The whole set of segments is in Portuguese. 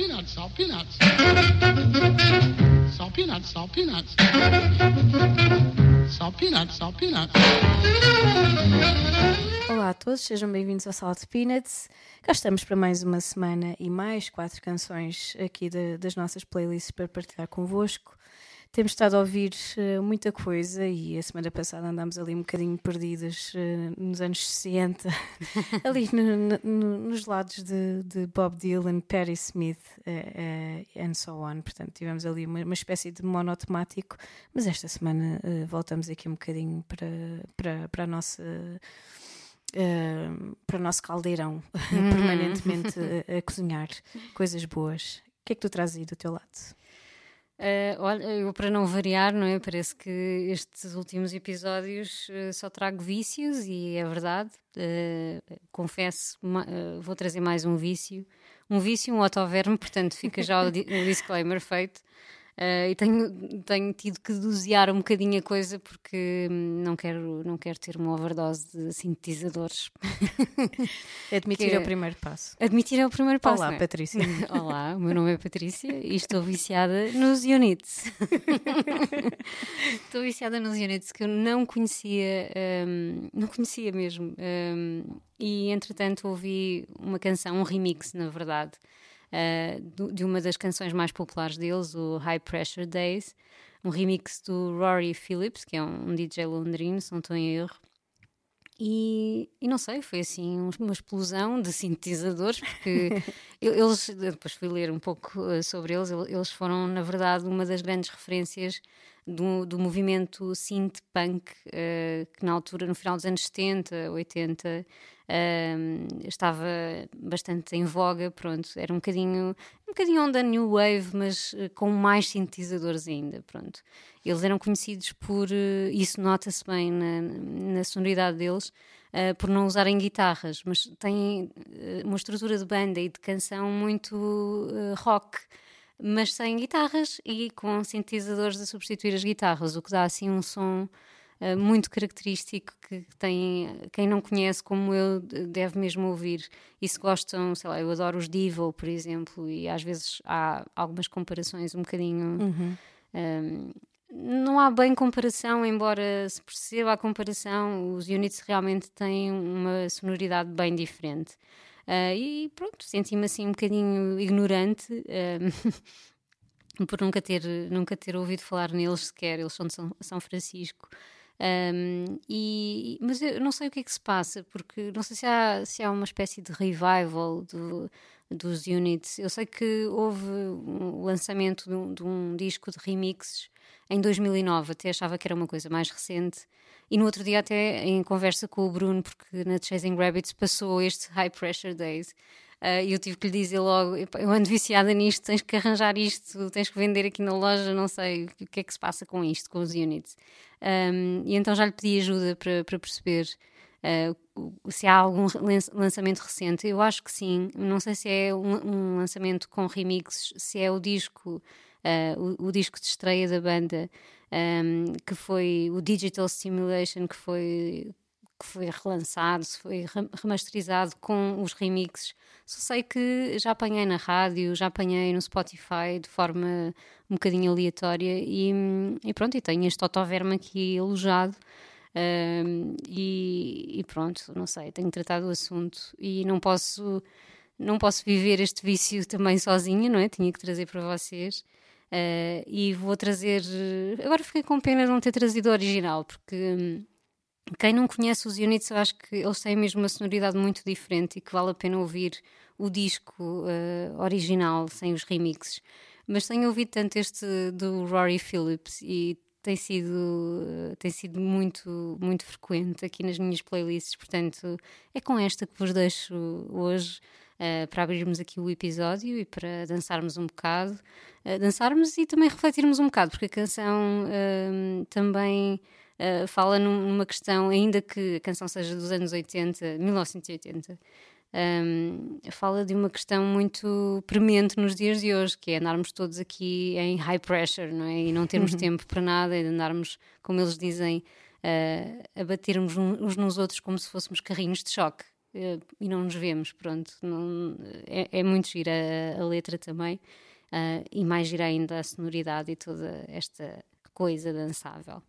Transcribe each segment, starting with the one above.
peanuts, salt peanuts. Salt peanuts, salt peanuts. Salt peanuts, salt peanuts. Olá a todos, sejam bem-vindos ao Salt Peanuts. Cá estamos para mais uma semana e mais quatro canções aqui de- das nossas playlists para partilhar convosco. Temos estado a ouvir eh, muita coisa e a semana passada andámos ali um bocadinho perdidas eh, nos anos 60, ali no- no- no- nos lados de, de Bob Dylan, Patti Smith eh, and so on. Portanto, tivemos ali uma, uma espécie de monotemático, mas esta semana voltamos aqui um bocadinho para, para, para a nossa. eh, para o nosso caldeirão, permanentemente a, a cozinhar coisas boas. O que é que tu trazes aí do teu lado? Eh, olha, eu para não variar, não é? Parece que estes últimos episódios eh, só trago vícios e é verdade. Eh, confesso, vou trazer mais um vício. Um vício, um autoverme, portanto fica já o, o disclaimer feito. Eh, e tenho, tenho tido que dosear um bocadinho a coisa porque hum, não quero, não quero ter uma overdose de sintetizadores. Admitir Que- é o primeiro passo. Admitir é o primeiro passo. Olá, é? Patrícia. Olá, o meu nome é Patrícia e estou viciada nos units. estou viciada nos units que eu não conhecia, hum, não conhecia mesmo. hum, e entretanto ouvi uma canção, um remix, na verdade, uh, de uma das canções mais populares deles, o High Pressure Days, um remix do Rory Phillips, que é um DJ londrino, se não estou em erro. E, e não sei, foi assim um- uma explosão de sintetizadores, porque eles, depois fui ler um pouco eh, sobre eles, ele- eles foram, na verdade, uma das grandes referências do, do movimento synth-punk, eh, que na altura, no final dos anos 70, 80, eh, estava bastante em voga, pronto, era um bocadinho, um bocadinho onda New Wave, mas eh, com mais sintetizadores ainda, pronto. Eles eram conhecidos por, eh, isso nota-se bem na, na sonoridade deles, eh, por não usarem guitarras, mas têm uma estrutura de banda e de canção muito rock, mas sem guitarras e com sintetizadores a substituir as guitarras, o que dá assim um som eh, muito característico que tem, quem não conhece como eu de- deve mesmo ouvir. E se gostam, sei lá, eu adoro os Devo, por exemplo, e às vezes há algumas comparações um bocadinho. Um, não há bem comparação, embora se perceba a comparação, os units realmente têm uma sonoridade bem diferente. Ah, e pronto, senti-me assim um bocadinho ignorante ah, por nunca ter, nunca ter ouvido falar neles sequer. Eles são de São, São Francisco. Um, e, mas eu não sei o que é que se passa, porque não sei se há, se há uma espécie de revival do, dos units. Eu sei que houve o lançamento de um, de um disco de remixes em 2009, até achava que era uma coisa mais recente. E no outro dia, até em conversa com o Bruno, porque na Chasing Rabbits passou este High Pressure Days. Ah, E eu tive que lhe dizer logo: "Epá, eu ando viciada nisto, tens que arranjar isto, tens que vender aqui na loja, não sei o que é que se passa com isto, com os units. Um, e então já lhe pedi ajuda para, para perceber uh, se há algum lan- lançamento recente. Eu acho que sim. Não sei se é um, um lançamento com remixes, se é o disco, uh, o, o disco de estreia da banda, um, que foi o Digital Stimulation, que foi que foi relançado, foi re- remasterizado com os remixes. Só sei que já apanhei na rádio, já apanhei no Spotify de forma um bocadinho aleatória e, e pronto, e tenho este autoverme aqui alojado. um, e, e pronto, não sei, tenho tratado o assunto e não posso não posso viver este vício também sozinha, não é? Tinha que trazer para vocês. Uh, e vou trazer. Agora fiquei com pena de não ter trazido o original, porque hum, quem não conhece os Units, eu acho que eles têm mesmo uma sonoridade muito diferente e que vale a pena ouvir o disco eh, original, sem os remixes. Mas tenho ouvido tanto este do Rory Phillips e tem sido, eh, tem sido muito, muito frequente aqui nas minhas playlists, portanto é com esta que vos deixo hoje. eh, para abrirmos aqui o episódio e para dançarmos um bocado, eh, dançarmos e também refletirmos um bocado, porque a canção eh, também Uh, fala num- numa questão, ainda que a canção seja dos anos 80, 1980, um, fala de uma questão muito premente nos dias de hoje, que é andarmos todos aqui em high pressure, não é? E não termos tempo para nada, e andarmos, como eles dizem, uh, a batermos uns nos outros como se fôssemos carrinhos de choque. uh, e não nos vemos, pronto. Não, é, é, muito gira a, a letra também, uh, e mais gira ainda a sonoridade e toda esta coisa dançável.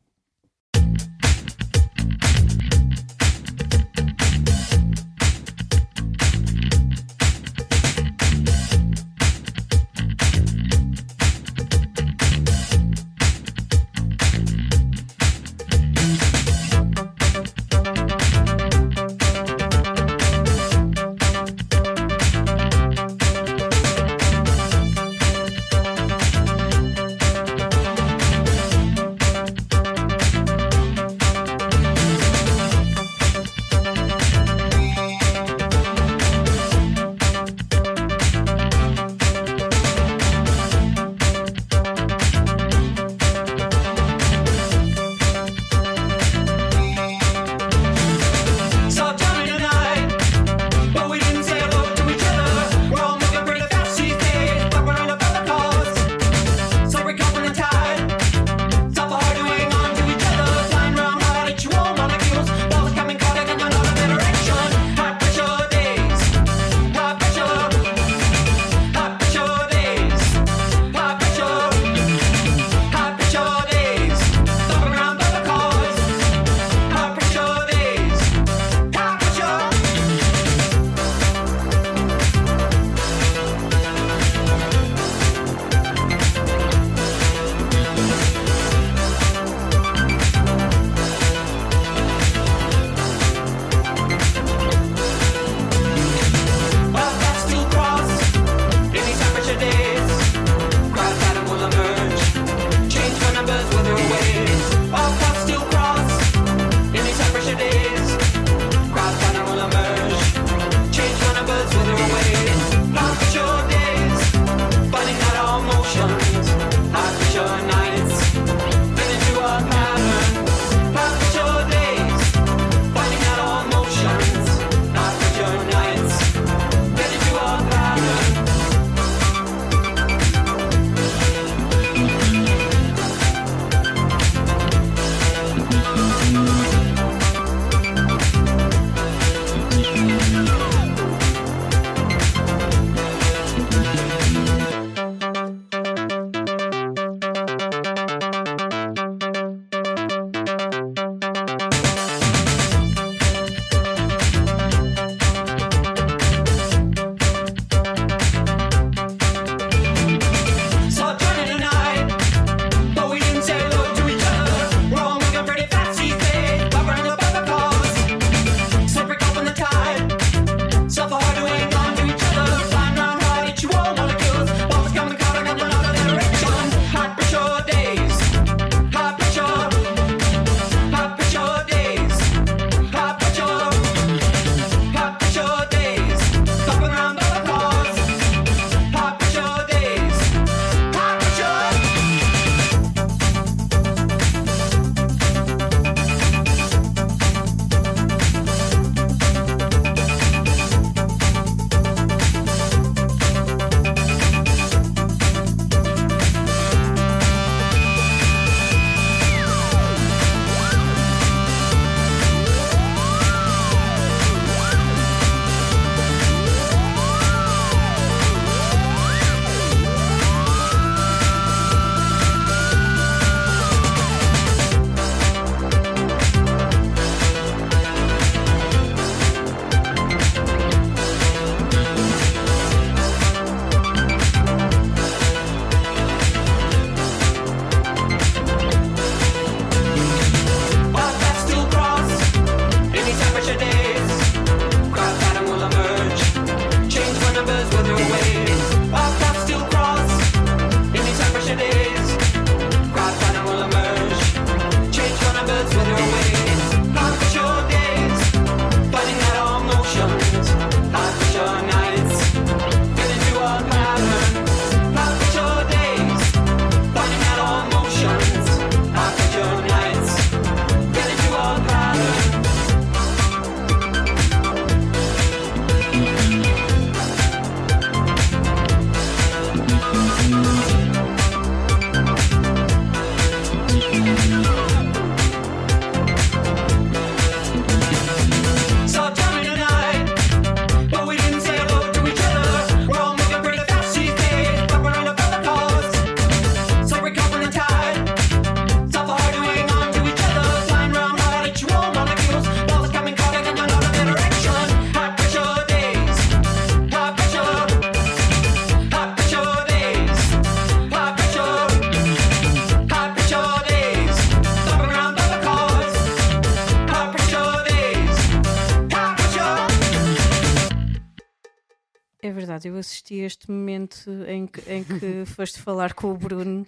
Assisti a este momento em que, em que foste falar com o Bruno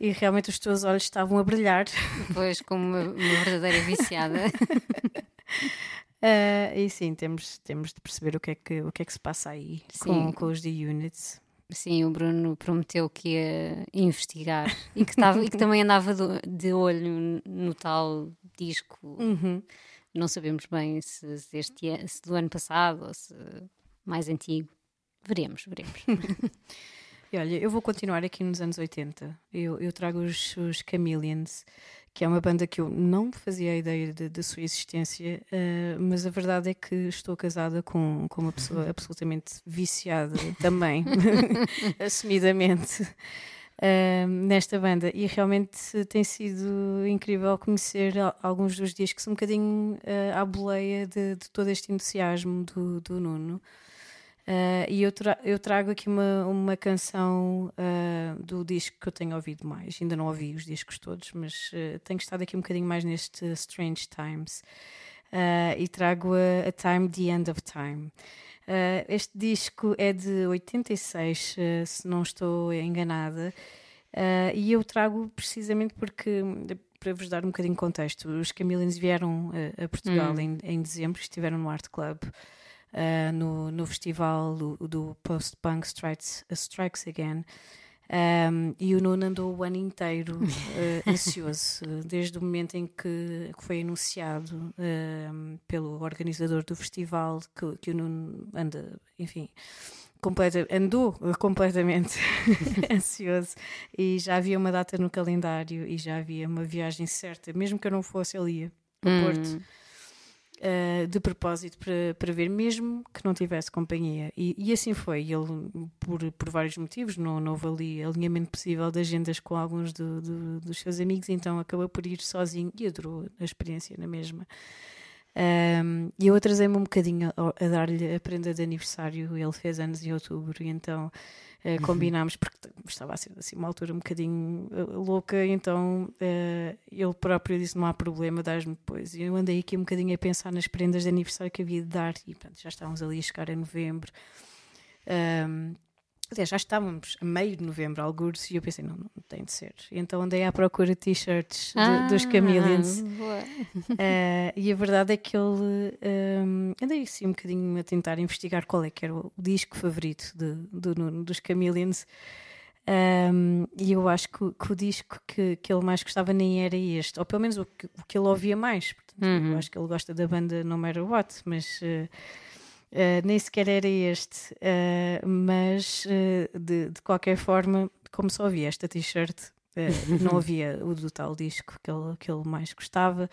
e realmente os teus olhos estavam a brilhar. Pois, como uma, uma verdadeira viciada. Uh, e sim, temos, temos de perceber o que é que, o que, é que se passa aí com, com os D-Units. Sim, o Bruno prometeu que ia investigar e que, tava, e que também andava do, de olho no tal disco. Uhum. Não sabemos bem se, se, este, se do ano passado ou se mais antigo. Veremos, veremos. e olha, eu vou continuar aqui nos anos 80. Eu, eu trago os, os Chameleons, que é uma banda que eu não fazia ideia da sua existência, uh, mas a verdade é que estou casada com, com uma pessoa absolutamente viciada também, assumidamente. Uh, nesta banda e realmente tem sido incrível conhecer alguns dos discos um bocadinho uh, à boleia de, de, todo este entusiasmo do, do Nuno. Uh, e eu, tra eu, trago aqui uma, uma canção uh, do disco que eu tenho ouvido mais. Ainda não ouvi os discos todos, mas uh, tenho estado aqui um bocadinho mais neste Strange Times. e trago a, a, Time, The End of Time. este disco é de 86, se não estou enganada. e eu trago precisamente porque para vos dar um bocadinho de contexto, os Chameleons vieram a Portugal hum. em, em dezembro, estiveram no Art Club uh, no, no festival do, do post-punk Strikes, Strikes Again. Um, e o Nuno andou o ano inteiro uh, ansioso, desde o momento em que, foi anunciado uh, pelo organizador do festival que, que o Nuno anda, enfim, completa, andou completamente ansioso e já havia uma data no calendário e já havia uma viagem certa, mesmo que eu não fosse, ele ia para hum. Porto uh, de propósito para, para ver, mesmo que não tivesse companhia. E, e assim foi. Ele, por, por vários motivos, não, não houve ali alinhamento possível de agendas com alguns do, do, dos seus amigos, então acabou por ir sozinho e adorou a experiência na mesma. Um, e eu atrasei-me um bocadinho a, a dar-lhe a prenda de aniversário. Ele fez anos em outubro, e então uh, combinámos, porque estava a ser assim uma altura um bocadinho uh, louca. Então uh, ele próprio disse: Não há problema, dás-me depois. E eu andei aqui um bocadinho a pensar nas prendas de aniversário que havia de dar, e pronto, já estávamos ali a chegar a novembro. Um, Aliás, já estávamos a meio de novembro, alguns, e eu pensei, não, não tem de ser. E então andei à procura de t-shirts ah, dos Chameleons. uh, e a verdade é que ele. Um, andei assim um bocadinho a tentar investigar qual é que era o disco favorito de, do Nuno, dos Chameleons. Um, e eu acho que, que, o disco que, que ele mais gostava nem era este, ou pelo menos o que, o que ele ouvia mais. Portanto, uhum. Eu acho que ele gosta da banda No Matter What, mas. Uh, Uh, nem sequer era este, uh, mas uh, de, de, qualquer forma, como só havia esta t-shirt, não havia o do tal disco que ele, que ele mais gostava.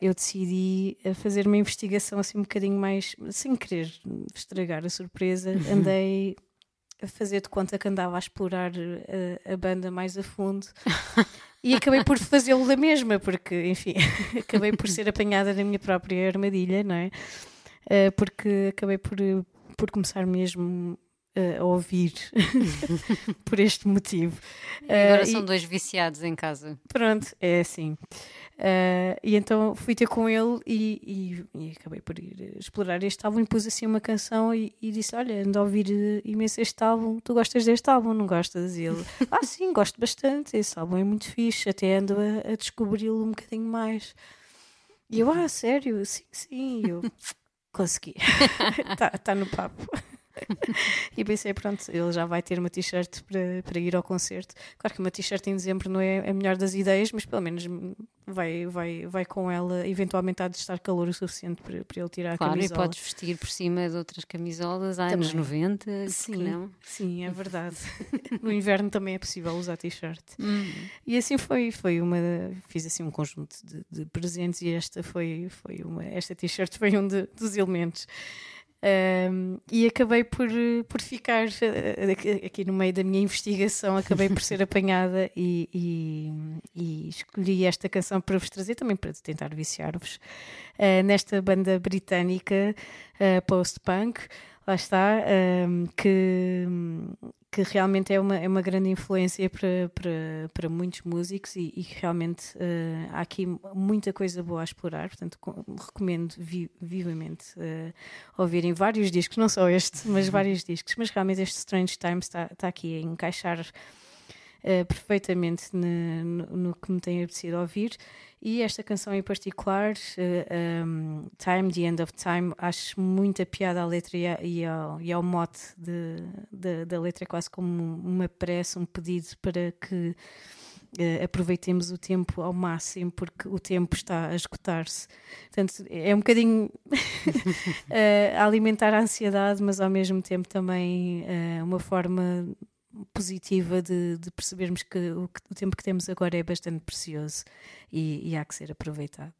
eu decidi fazer uma investigação assim um bocadinho mais, sem querer estragar a surpresa, andei a fazer de conta que andava a explorar a, a banda mais a fundo e acabei por fazê-lo da mesma, porque, enfim, acabei por ser apanhada na minha própria armadilha, não é? Uh, porque acabei por, por começar mesmo uh, a ouvir por este motivo. Agora uh, são e, dois viciados em casa. Pronto, é assim. Uh, e então fui ter com ele e, e, e, acabei por ir explorar este álbum e pus assim uma canção e, e disse: Olha, ando a ouvir imenso este álbum, tu gostas deste álbum, não gostas? E ele: Ah, sim, gosto bastante, esse álbum é muito fixe, até ando a, a descobri-lo um bocadinho mais. E eu: Ah, sério? Sim, sim. E eu: Consegui. Está tá no papo. e pensei, pronto, ele já vai ter uma t-shirt para, para ir ao concerto. Claro que uma t-shirt em dezembro não é a melhor das ideias, mas pelo menos vai, vai, vai com ela, eventualmente há de estar calor o suficiente para, para ele tirar claro, a camisola. Claro, e podes vestir por cima de outras camisolas há anos 90, sim, não? Sim, é verdade. no inverno também é possível usar t-shirt. Uhum. E assim foi, foi uma, fiz assim um conjunto de, de presentes e esta foi, foi uma, esta t-shirt foi um de, dos elementos. Um, e acabei por, por ficar uh, aqui no meio da minha investigação, acabei por ser apanhada e, e, e, escolhi esta canção para vos trazer também para tentar viciar-vos uh, nesta banda britânica uh, post-punk. Lá está, um, que, que realmente é uma, é uma grande influência para, para, para muitos músicos e, e realmente uh, há aqui muita coisa boa a explorar, portanto com, recomendo vi, vivamente uh, ouvirem vários discos, não só este, mas vários discos, mas realmente este Strange Times está, está aqui a encaixar uh, perfeitamente no, no, no, que me tem apetecido ouvir. E esta canção em particular, uh, um, Time, The End of Time, acho muita piada à letra e, e, ao, e ao, mote de, de, da letra, quase como uma pressa, um pedido para que uh, aproveitemos o tempo ao máximo, porque o tempo está a esgotar-se. Portanto, é um bocadinho uh, alimentar a ansiedade, mas ao mesmo tempo também uma forma positiva de, de percebermos que o, o, tempo que temos agora é bastante precioso e, e há que ser aproveitado.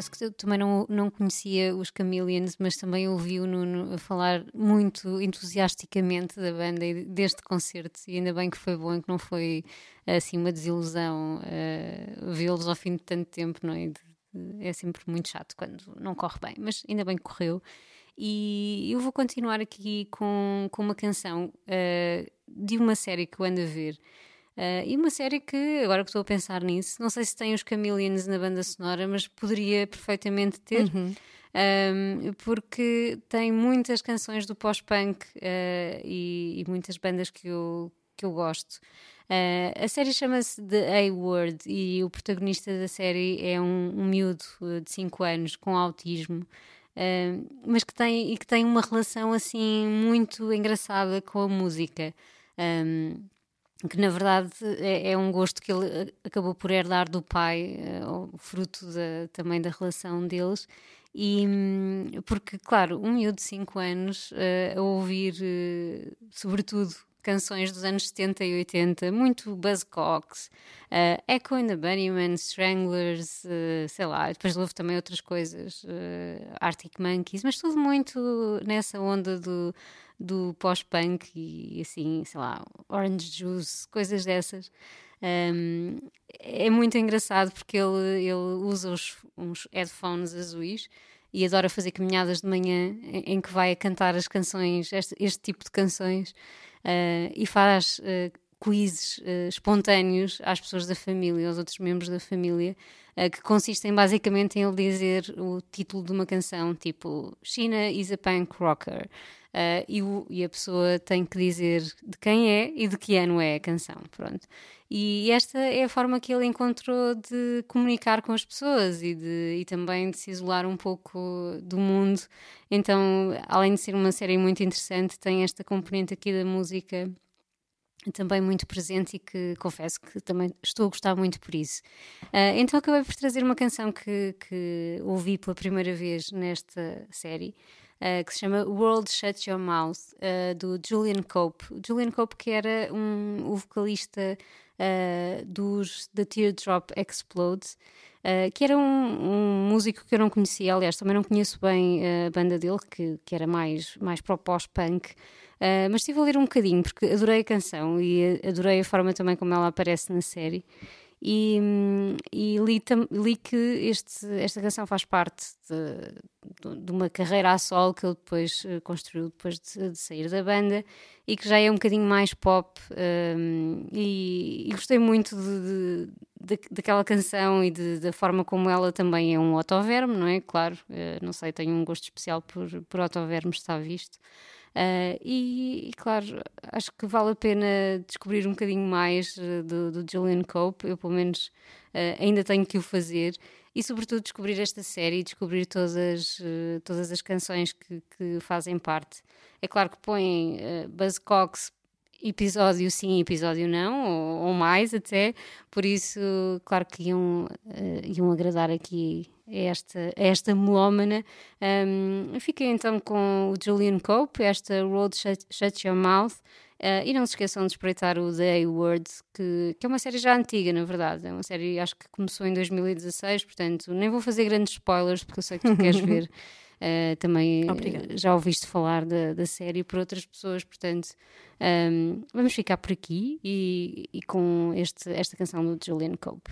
Confesso que eu também não, não conhecia os Chameleons, mas também ouvi o Nuno falar muito entusiasticamente da banda e deste concerto. E ainda bem que foi bom que não foi assim uma desilusão uh, vê-los ao fim de tanto tempo, não é? De, é sempre muito chato quando não corre bem, mas ainda bem que correu. E eu vou continuar aqui com, com uma canção uh, de uma série que eu ando a ver. Uh, e uma série que, agora que estou a pensar nisso, não sei se tem os Chameleons na banda sonora, mas poderia perfeitamente ter. Uhum. Um, porque tem muitas canções do pós-punk uh, e, e, muitas bandas que eu, que eu gosto. Uh, a série chama-se The A-Word e o protagonista da série é um, um miúdo de 5 anos com autismo. Uh, mas que tem, e que tem uma relação assim muito engraçada com a música. Um, que na verdade é, é, um gosto que ele eh, acabou por herdar do pai, uh, fruto da, também da relação deles. E hum, porque, claro, um miúdo de 5 anos uh, a ouvir, uh, sobretudo, canções dos anos 70 e 80, muito Buzzcocks, uh, Echo and the Bunnymen, Stranglers, uh, sei lá, depois houve também outras coisas, uh, Arctic Monkeys, mas tudo muito nessa onda do, do pós-punk e assim, sei lá, Orange Juice, coisas dessas. Um, é muito engraçado porque ele, ele usa os, uns headphones azuis e adora fazer caminhadas de manhã em, em que vai a cantar as canções, este, este tipo de canções uh, e faz uh, quizzes uh, espontâneos às pessoas da família, aos outros membros da família, que consistem basicamente em ele dizer o título de uma canção, tipo China is a punk rocker. Uh, e, o, e, a pessoa tem que dizer de quem é e de que ano é a canção, pronto. E esta é a forma que ele encontrou de comunicar com as pessoas e, de, e também de se isolar um pouco do mundo. Então, além de ser uma série muito interessante, tem esta componente aqui da música também muito presente e que confesso que também estou a gostar muito por isso. Uh, então acabei por trazer uma canção que, que ouvi pela primeira vez nesta série, uh, que se chama World Shut Your Mouth, uh, do Julian Cope. Julian Cope que era um, o vocalista dos The Teardrop Explodes, que era um, um, músico que eu não conhecia, aliás, também não conheço bem a banda dele, que, que era mais, mais para o pós-punk, Uh, mas estive a ler um bocadinho porque adorei a canção e adorei a forma também como ela aparece na série. E, e li, li, que este, esta canção faz parte de, de, uma carreira a solo que ele depois uh, construiu depois de, de, sair da banda e que já é um bocadinho mais pop um, e, e, gostei muito de, daquela canção e da forma como ela também é um autoverme, não é? Claro, uh, não sei, tenho um gosto especial por, por autovermes, está visto. Uh, e, e, claro, acho que vale a pena descobrir um bocadinho mais uh, do, do, Julian Cope. Eu, pelo menos, uh, ainda tenho que o fazer. E, sobretudo, descobrir esta série descobrir todas, as, todas as canções que, que, fazem parte. É claro que põem uh, Buzzcocks episódio sim, episódio não, ou, ou, mais até. Por isso, claro que iam, iam agradar aqui esta, esta melómana. Um, fiquei então com o Julian Cope, esta Road Shut, Shut Your Mouth, Uh, e não se esqueçam de espreitar o The A-Word, que, que é uma série já antiga, na verdade. É uma série, acho que começou em 2016, portanto, nem vou fazer grandes spoilers, porque eu sei que tu queres ver. Uh, também uh, já ouviste falar da, da série por outras pessoas, portanto, um, vamos ficar por aqui e, e com este, esta canção do Julian Cope.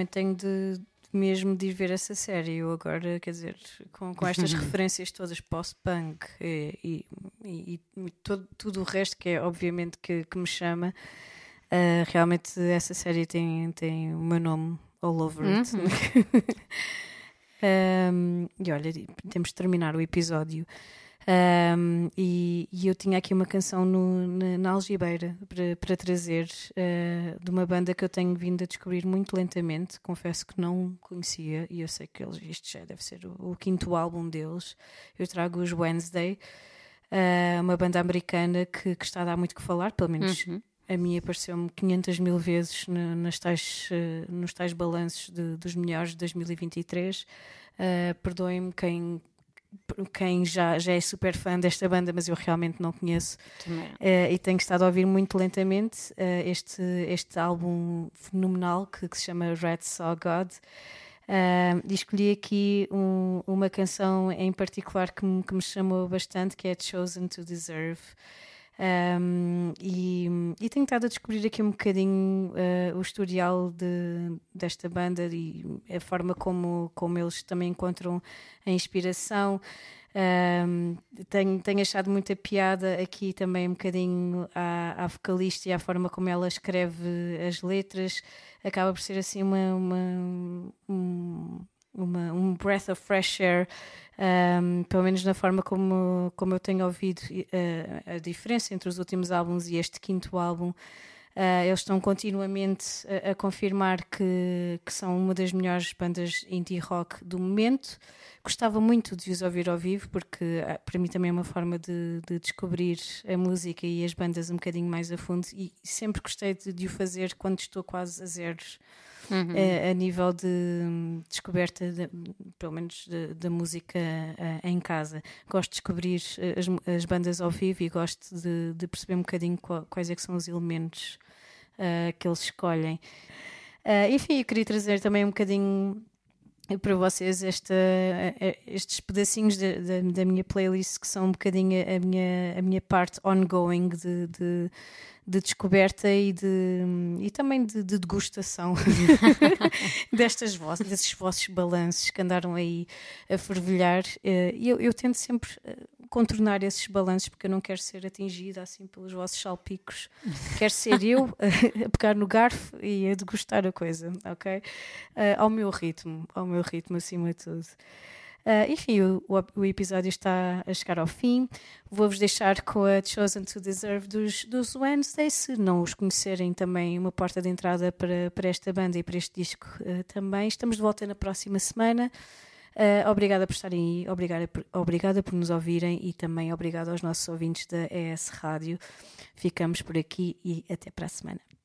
Realmente tenho de mesmo de ir ver essa série. Eu agora, quer dizer, com, com estas referências todas post-punk e, e, e, todo, tudo o resto que é obviamente que, que me chama, uh, realmente essa série tem, tem o meu nome all over it. um, uhum. e olha, temos de terminar o episódio. Um, e, e, eu tinha aqui uma canção no, na, na Algibeira para, para trazer uh, de uma banda que eu tenho vindo a descobrir muito lentamente. Confesso que não conhecia e eu sei que eles, isto já deve ser o, o quinto álbum deles. Eu trago os Wednesday, uh, uma banda americana que, que, está a dar muito que falar, pelo menos. Uhum. A mim apareceu-me 500 mil vezes no, nas tais, uh, nos tais balanços de, dos melhores de 2023. Uh, Perdoem-me quem, quem já, já é super fã desta banda, mas eu realmente não conheço uh, e tenho estado a ouvir muito lentamente uh, este, este álbum fenomenal que, que, se chama Red Saw God. Uh, e escolhi aqui um, uma canção em particular que me, que me chamou bastante, que é Chosen to Deserve. Um, e, e, tenho estado a descobrir aqui um bocadinho uh, o historial de, desta banda e a forma como, como eles também encontram a inspiração. Um, tenho, tenho achado muita piada aqui também um bocadinho à, à vocalista e à forma como ela escreve as letras. Acaba por ser assim uma, uma, um, uma, um breath of fresh air, um, pelo menos na forma como, como eu tenho ouvido uh, a diferença entre os últimos álbuns e este quinto álbum. Uh, eles estão continuamente a, a, confirmar que, que são uma das melhores bandas indie rock do momento. Gostava muito de os ouvir ao vivo, porque uh, para mim também é uma forma de, de, descobrir a música e as bandas um bocadinho mais a fundo. E sempre gostei de, de o fazer quando estou quase a zeros. Uhum. A, a, nível de descoberta, de, pelo menos da música uh, em casa. Gosto de descobrir as, as, bandas ao vivo e gosto de, de perceber um bocadinho quais é são os elementos uh, que eles escolhem. Uh, enfim, eu queria trazer também um bocadinho para vocês esta, estes pedacinhos da, da, da, minha playlist que são um bocadinho a minha, a minha parte ongoing de, de de descoberta e, de, e também de, de degustação destas vozes, desses vossos balanços que andaram aí a fervilhar. Eh, e eu, eu tento sempre eh, contornar esses balanços porque eu não quero ser atingida assim pelos vossos salpicos. quero ser eu a, pegar no garfo e a degustar a coisa, ok? Uh, ao meu ritmo, ao meu ritmo acima de tudo. Uh, enfim, o, o, episódio está a chegar ao fim. Vou-vos deixar com a Chosen to Deserve dos, dos Wednesday. Se não os conhecerem, também uma porta de entrada para, para esta banda e para este disco uh, também. Estamos de volta na próxima semana. Uh, obrigada por estarem aí, obrigada por, obrigada por nos ouvirem e também obrigada aos nossos ouvintes da ES Rádio. Ficamos por aqui e até para a semana.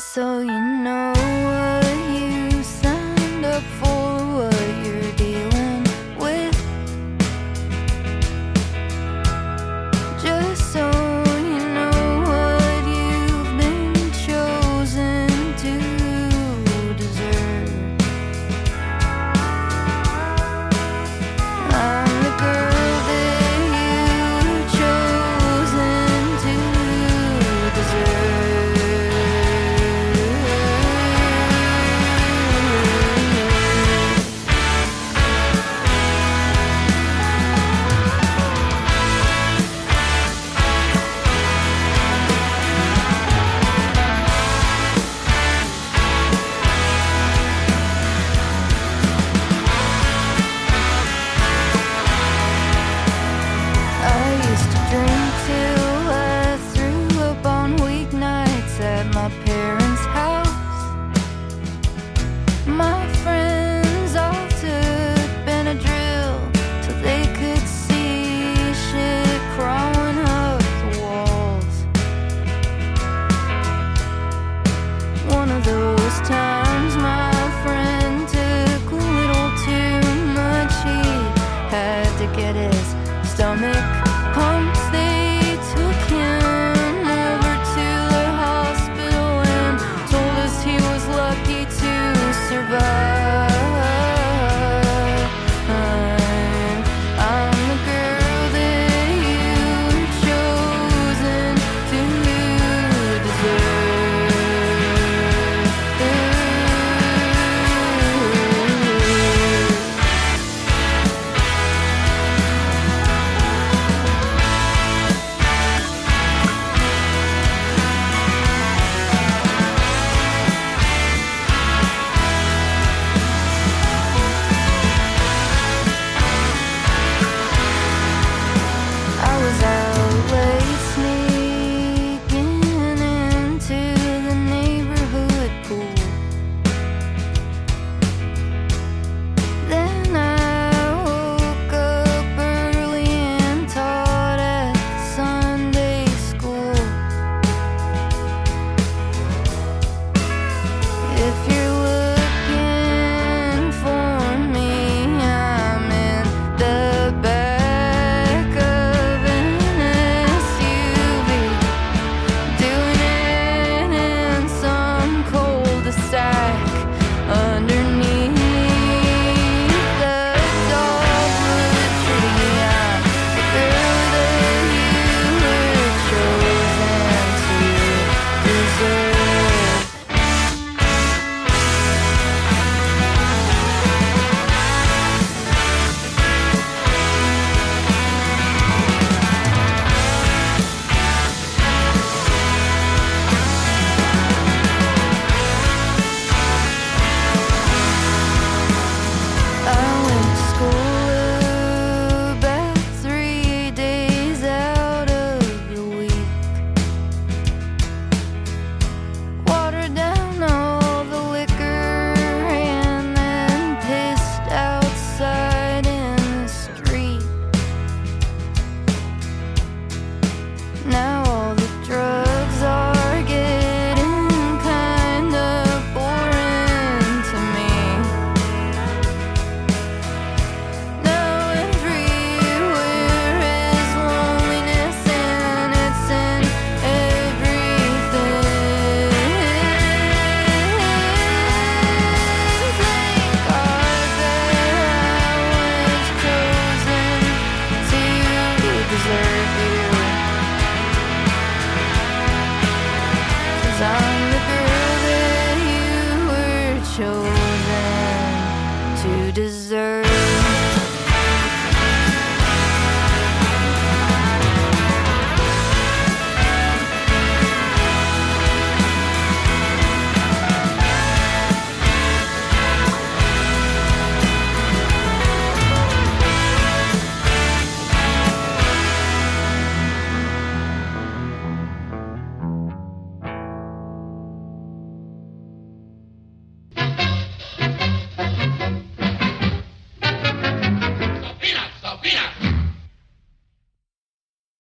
So you